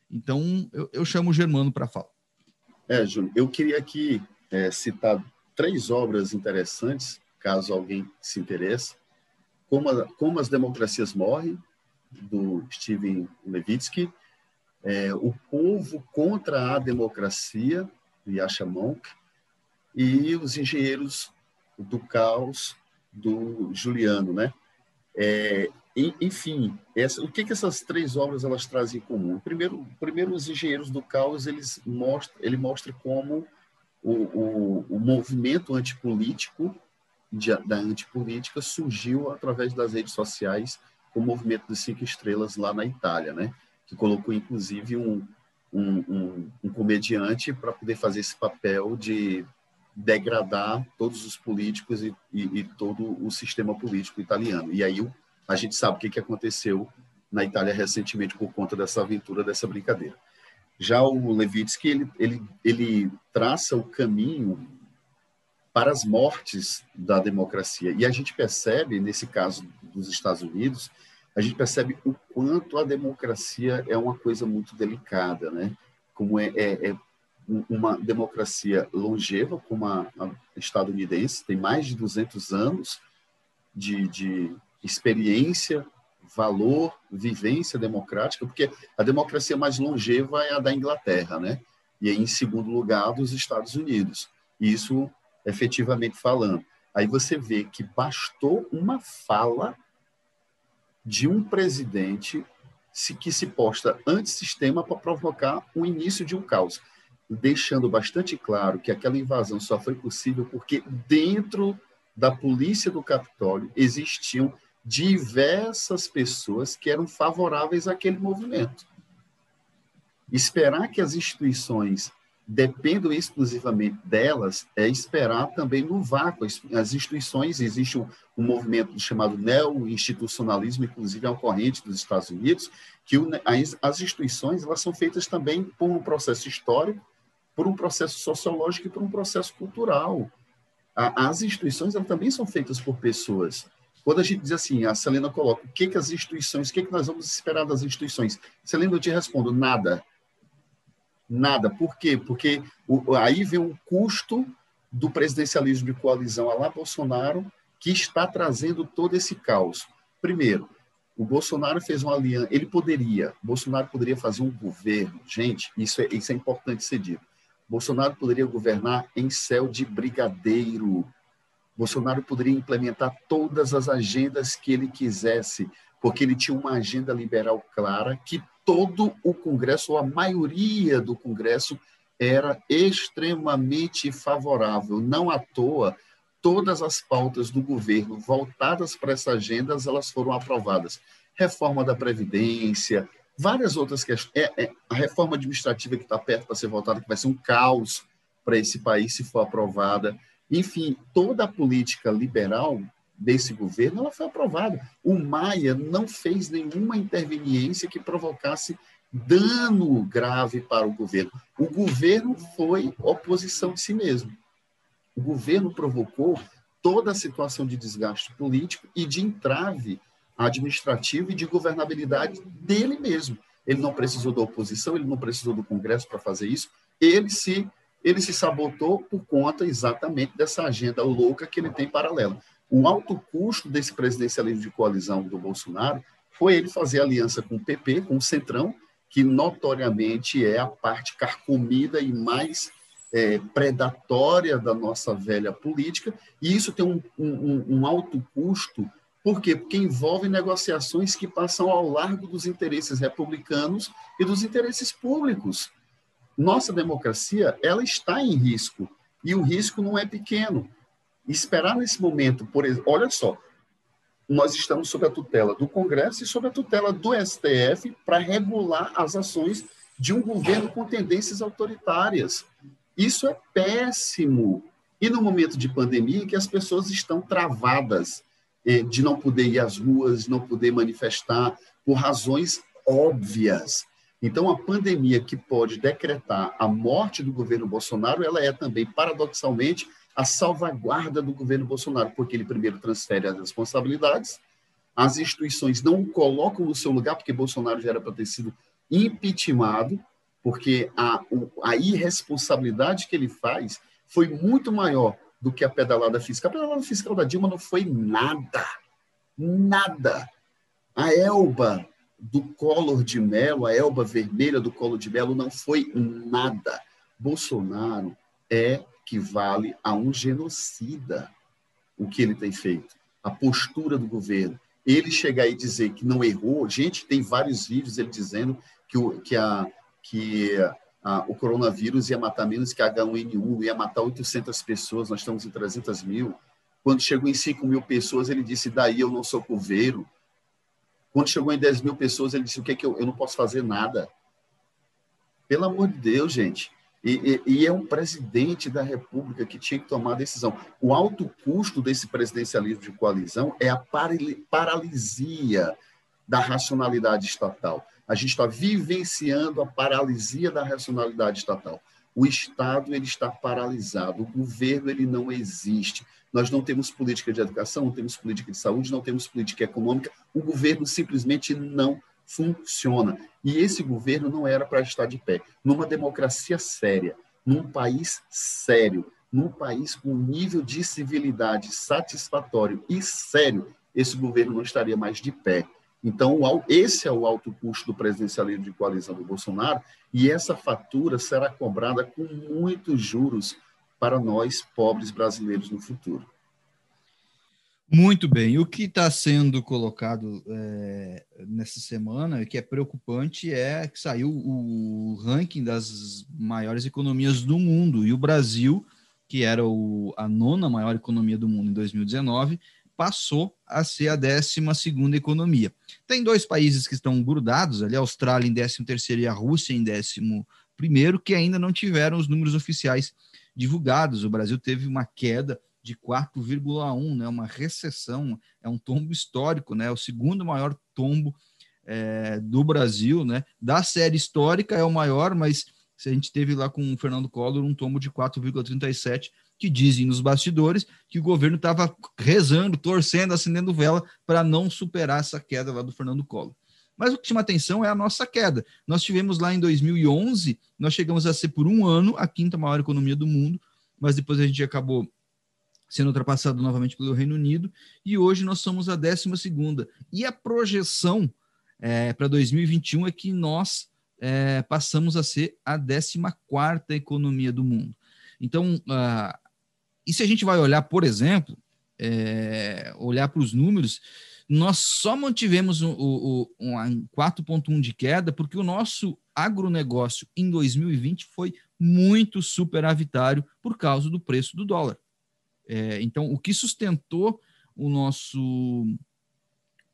Então, eu, eu chamo o Germano para falar. É, Júnior, eu queria aqui é, citar três obras interessantes, caso alguém se interesse. Como, a, Como as Democracias Morrem, do Steven Levitsky, é, O Povo contra a Democracia, do Yasha Monk, e Os Engenheiros do Caos, do Juliano, né? É, enfim, essa, o que, que essas três obras elas trazem em comum? Primeiro, primeiro os engenheiros do caos eles mostram, ele mostra como o, o, o movimento antipolítico de, da antipolítica surgiu através das redes sociais, o movimento dos cinco estrelas lá na Itália, né? Que colocou inclusive um, um, um, um comediante para poder fazer esse papel de degradar todos os políticos e, e, e, todo o sistema político italiano. E aí a gente sabe o que, que aconteceu na Itália recentemente por conta dessa aventura, dessa brincadeira. Já o Levitsky, ele, ele, ele traça o caminho para as mortes da democracia. E a gente percebe, nesse caso dos Estados Unidos, a gente percebe o quanto a democracia é uma coisa muito delicada, né? Como é, é, é uma democracia longeva, como a, a, estadunidense, tem mais de 200 anos de, de experiência, valor, vivência democrática, porque a democracia mais longeva é a da Inglaterra, né? E aí, em segundo lugar, dos Estados Unidos. Isso efetivamente falando. Aí você vê que bastou uma fala de um presidente que se posta antissistema para provocar o início de um caos, deixando bastante claro que aquela invasão só foi possível porque dentro da polícia do Capitólio existiam diversas pessoas que eram favoráveis àquele movimento. Esperar que as instituições dependam exclusivamente delas é esperar também no vácuo. As instituições, existe um, um movimento chamado neo-institucionalismo, inclusive é uma corrente dos Estados Unidos, que o, as, as instituições elas são feitas também por um processo histórico, por um processo sociológico e por um processo cultural. A, as instituições elas também são feitas por pessoas. Quando a gente diz assim, a Selena coloca, o que, que as instituições, o que, que nós vamos esperar das instituições? Selena, eu te respondo, nada. Nada. Por quê? Porque o, aí vem um custo do presidencialismo de coalizão a lá Bolsonaro, que está trazendo todo esse caos. Primeiro, o Bolsonaro fez uma aliança, ele poderia, Bolsonaro poderia fazer um governo, gente, isso é, isso é importante ser dito. Bolsonaro poderia governar em céu de brigadeiro. Bolsonaro poderia implementar todas as agendas que ele quisesse, porque ele tinha uma agenda liberal clara que todo o Congresso, ou a maioria do Congresso, era extremamente favorável. Não à toa, todas as pautas do governo voltadas para essa agenda, elas foram aprovadas. Reforma da Previdência, várias outras questões. É, é, a reforma administrativa que está perto para ser votada, que vai ser um caos para esse país se for aprovada. Enfim, toda a política liberal desse governo, ela foi aprovada. O Maia não fez nenhuma interveniência que provocasse dano grave para o governo. O governo foi oposição de si mesmo. O governo provocou toda a situação de desgaste político e de entrave administrativo e de governabilidade dele mesmo. Ele não precisou da oposição, ele não precisou do Congresso para fazer isso. Ele se ele se sabotou por conta exatamente dessa agenda louca que ele tem paralela. O alto custo desse presidencialismo de coalizão do Bolsonaro foi ele fazer aliança com o PP, com o Centrão, que notoriamente é a parte carcomida e mais é, predatória da nossa velha política, e isso tem um, um, um alto custo, por quê? Porque envolve negociações que passam ao largo dos interesses republicanos e dos interesses públicos. Nossa democracia, ela está em risco, e o risco não é pequeno esperar nesse momento, por olha só, nós estamos sob a tutela do Congresso e sob a tutela do STF para regular as ações de um governo com tendências autoritárias. Isso é péssimo. E no momento de pandemia, que as pessoas estão travadas eh, de não poder ir às ruas, não poder manifestar, por razões óbvias. Então, a pandemia que pode decretar a morte do governo Bolsonaro, ela é também, paradoxalmente, a salvaguarda do governo Bolsonaro, porque ele primeiro transfere as responsabilidades, as instituições não o colocam no seu lugar, porque Bolsonaro já era para ter sido impeachmentado, porque a, a irresponsabilidade que ele faz foi muito maior do que a pedalada fiscal. A pedalada fiscal da Dilma não foi nada, nada. A Elba do Collor de Mello, a Elba vermelha do Collor de Mello não foi nada. Bolsonaro é equivale a um genocida o que ele tem feito, a postura do governo. Ele chegar e dizer que não errou, gente, tem vários vídeos ele dizendo que, o, que, a, que a, o coronavírus ia matar menos que a H1N1, ia matar 800 pessoas, nós estamos em 300 mil. Quando chegou em 5 mil pessoas, ele disse, daí eu não sou coveiro. Quando chegou em 10 mil pessoas, ele disse, o que é que eu, eu não posso fazer nada. Pelo amor de Deus, gente. E, e, e, é um presidente da República que tinha que tomar a decisão. O alto custo desse presidencialismo de coalizão é a paralisia da racionalidade estatal. A gente está vivenciando a paralisia da racionalidade estatal. O Estado ele está paralisado, o governo ele não existe. Nós não temos política de educação, não temos política de saúde, não temos política econômica. O governo simplesmente não funciona. E esse governo não era para estar de pé. Numa democracia séria, num país sério, num país com nível de civilidade satisfatório e sério, esse governo não estaria mais de pé. Então, esse é o alto custo do presidencialismo de coalizão do Bolsonaro, e essa fatura será cobrada com muitos juros para nós, pobres brasileiros, no futuro. Muito bem. O que está sendo colocado é, nessa semana, que é preocupante, é que saiu o ranking das maiores economias do mundo e o Brasil, que era o, a nona maior economia do mundo em 2019, passou a ser a 12 segunda economia. Tem dois países que estão grudados ali, a Austrália em 13 terceiro e a Rússia em 11 primeiro, que ainda não tiveram os números oficiais divulgados. O Brasil teve uma queda de 4,1, né, uma recessão, é um tombo histórico, né, é o segundo maior tombo é, do Brasil, né, da série histórica é o maior, mas se a gente teve lá com o Fernando Collor um tombo de 4,37, que dizem nos bastidores que o governo estava rezando, torcendo, acendendo vela para não superar essa queda lá do Fernando Collor. Mas o que chama atenção é a nossa queda. Nós tivemos lá em 2011, nós chegamos a ser por um ano a quinta maior economia do mundo, mas depois a gente acabou sendo ultrapassado novamente pelo Reino Unido, e hoje nós somos a 12 segunda. E a projeção é, para 2021 é que nós é, passamos a ser a 14 quarta economia do mundo. Então, uh, e se a gente vai olhar, por exemplo, é, olhar para os números, nós só mantivemos o, o, um 4,1 de queda porque o nosso agronegócio em 2020 foi muito superavitário por causa do preço do dólar. É, então, o que sustentou o nosso,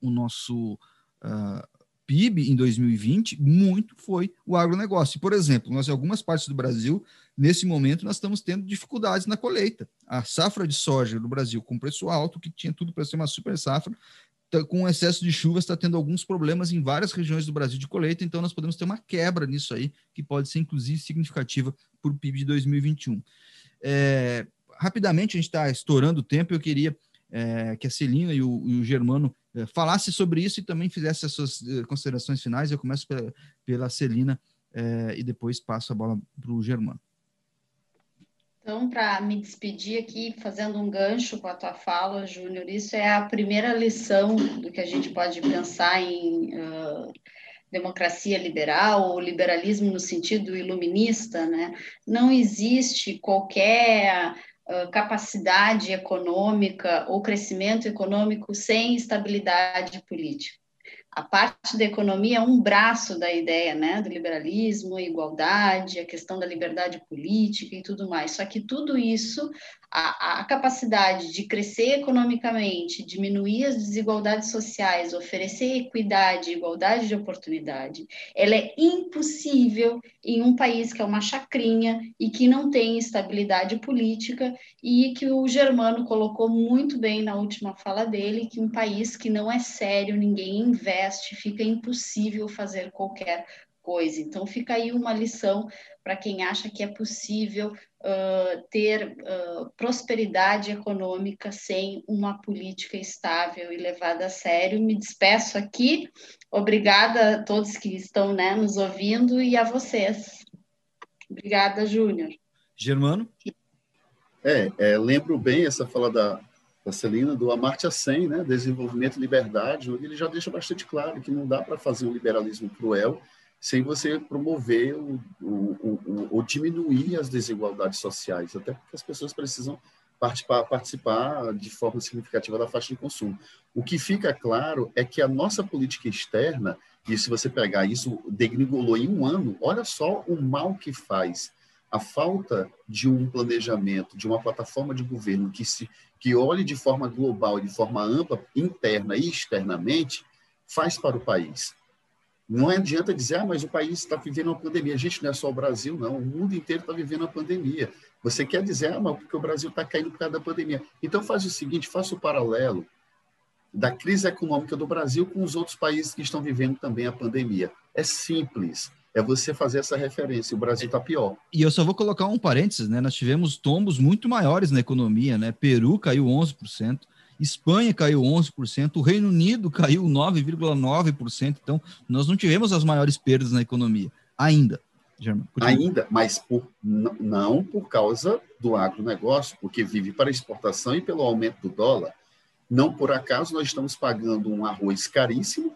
o nosso uh, ah, PIB em 2020 muito foi o agronegócio. Por exemplo, nós em algumas partes do Brasil, nesse momento, nós estamos tendo dificuldades na colheita. A safra de soja do Brasil com preço alto, que tinha tudo para ser uma super safra, tá, com excesso de chuvas, está tendo alguns problemas em várias regiões do Brasil de colheita, então nós podemos ter uma quebra nisso aí, que pode ser inclusive significativa para o PIB de 2021. É, rapidamente, a gente está estourando o tempo, eu queria é, que a Celina e o, e o Germano é, falassem sobre isso e também fizessem as suas é, considerações finais. Eu começo pela, pela Celina é, e depois passo a bola para o Germano. Então, para me despedir aqui, fazendo um gancho com a tua fala, Júnior, isso é a primeira lição do que a gente pode pensar em uh, democracia liberal ou liberalismo no sentido iluminista, né? Não existe qualquer capacidade econômica ou crescimento econômico sem estabilidade política a parte da economia é um braço da ideia, né, do liberalismo, a igualdade, a questão da liberdade política e tudo mais. Só que tudo isso, a, a capacidade de crescer economicamente, diminuir as desigualdades sociais, oferecer equidade, igualdade de oportunidade, ela é impossível em um país que é uma chacrinha e que não tem estabilidade política e que o Germano colocou muito bem na última fala dele, que um país que não é sério, ninguém investe investe, fica impossível fazer qualquer coisa. Então, fica aí uma lição para quem acha que é possível uh, ter uh, prosperidade econômica sem uma política estável e levada a sério. Me despeço aqui. Obrigada a todos que estão né, nos ouvindo e a vocês. Obrigada, Júnior. Germano? É, é, lembro bem essa fala da, da Celina, do Amartya Sen, né, Desenvolvimento e Liberdade, onde ele já deixa bastante claro que não dá para fazer um liberalismo cruel sem você promover o, o, o, diminuir as desigualdades sociais, até porque as pessoas precisam participar, participar de forma significativa da faixa de consumo. O que fica claro é que a nossa política externa, e se você pegar isso, degringolou em um ano, olha só o mal que faz a falta de um planejamento, de uma plataforma de governo que, se, que olhe de forma global, de forma ampla, interna e externamente, faz para o país. Não adianta dizer, ah, mas o país está vivendo uma pandemia. A gente não é só o Brasil, não. O mundo inteiro está vivendo uma pandemia. Você quer dizer, ah, mas porque o Brasil está caindo por causa da pandemia. Então faz o seguinte, faça o paralelo da crise econômica do Brasil com os outros países que estão vivendo também a pandemia. É simples é você fazer essa referência. O Brasil está pior. E eu só vou colocar um parênteses, né? Nós tivemos tombos muito maiores na economia, né? Peru caiu 11%, Espanha caiu 11%, o Reino Unido caiu 9,9%. Então, nós não tivemos as maiores perdas na economia ainda. Ainda, mas por, não por causa do agronegócio, porque vive para exportação e pelo aumento do dólar. Não por acaso nós estamos pagando um arroz caríssimo,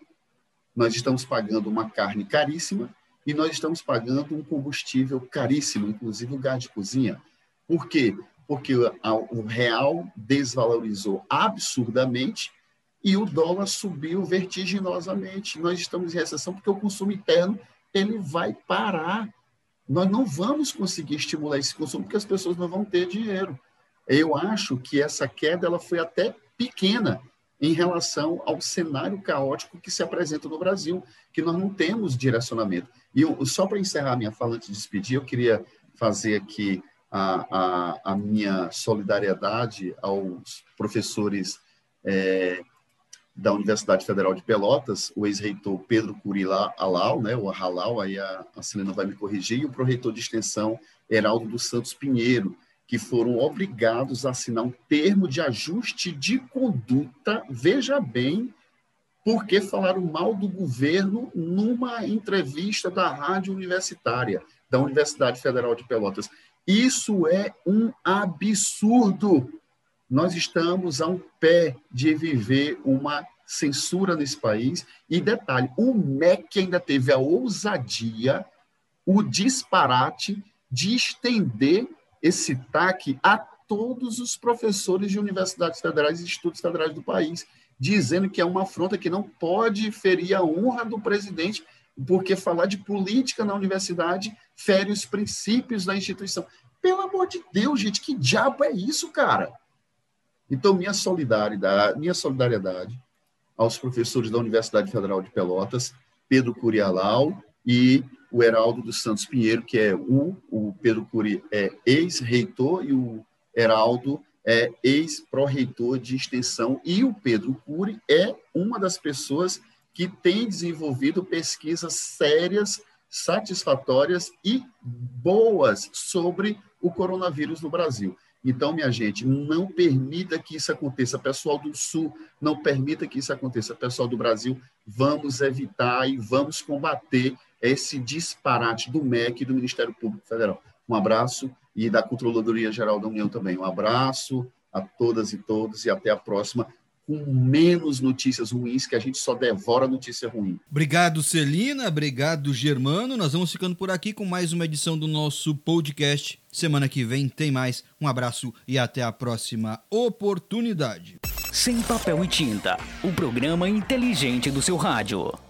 nós estamos pagando uma carne caríssima, e nós estamos pagando um combustível caríssimo, inclusive o gás de cozinha. Por quê? Porque o real desvalorizou absurdamente e o dólar subiu vertiginosamente. Nós estamos em recessão porque o consumo interno ele vai parar. Nós não vamos conseguir estimular esse consumo porque as pessoas não vão ter dinheiro. Eu acho que essa queda ela foi até pequena em relação ao cenário caótico que se apresenta no Brasil, que nós não temos direcionamento. E eu, só para encerrar minha fala antes de despedir, eu queria fazer aqui a, a, a minha solidariedade aos professores é, da Universidade Federal de Pelotas, o ex-reitor Pedro Curila Alau, né, o Halal, aí a, a vai me corrigir, e o pró-reitor de extensão Heraldo dos Santos Pinheiro, que foram obrigados a assinar um termo de ajuste de conduta, veja bem, porque falaram mal do governo numa entrevista da rádio universitária, da Universidade Federal de Pelotas. Isso é um absurdo. Nós estamos a um pé de viver uma censura nesse país. E detalhe: o MEC ainda teve a ousadia, o disparate de estender esse TAC a todos os professores de universidades federais e institutos federais do país, dizendo que é uma afronta que não pode ferir a honra do presidente, porque falar de política na universidade fere os princípios da instituição. Pelo amor de Deus, gente, que diabo é isso, cara? Então, minha solidariedade, minha solidariedade aos professores da Universidade Federal de Pelotas, Pedro Curialau e o Heraldo dos Santos Pinheiro, que é o, o Pedro Curi é ex-reitor e o Heraldo é ex-pró-reitor de extensão e o Pedro Cury é uma das pessoas que tem desenvolvido pesquisas sérias, satisfatórias e boas sobre o coronavírus no Brasil. Então, minha gente, não permita que isso aconteça. Pessoal do Sul, não permita que isso aconteça. Pessoal do Brasil, vamos evitar e vamos combater esse disparate do MEC e do Ministério Público Federal. Um abraço e da Controladoria Geral da União também. Um abraço a todas e todos e até a próxima com menos notícias ruins, que a gente só devora notícia ruim. Obrigado, Celina. Obrigado, Germano. Nós vamos ficando por aqui com mais uma edição do nosso podcast. Semana que vem tem mais. Um abraço e até a próxima oportunidade. Sem papel e tinta, o programa inteligente do seu rádio.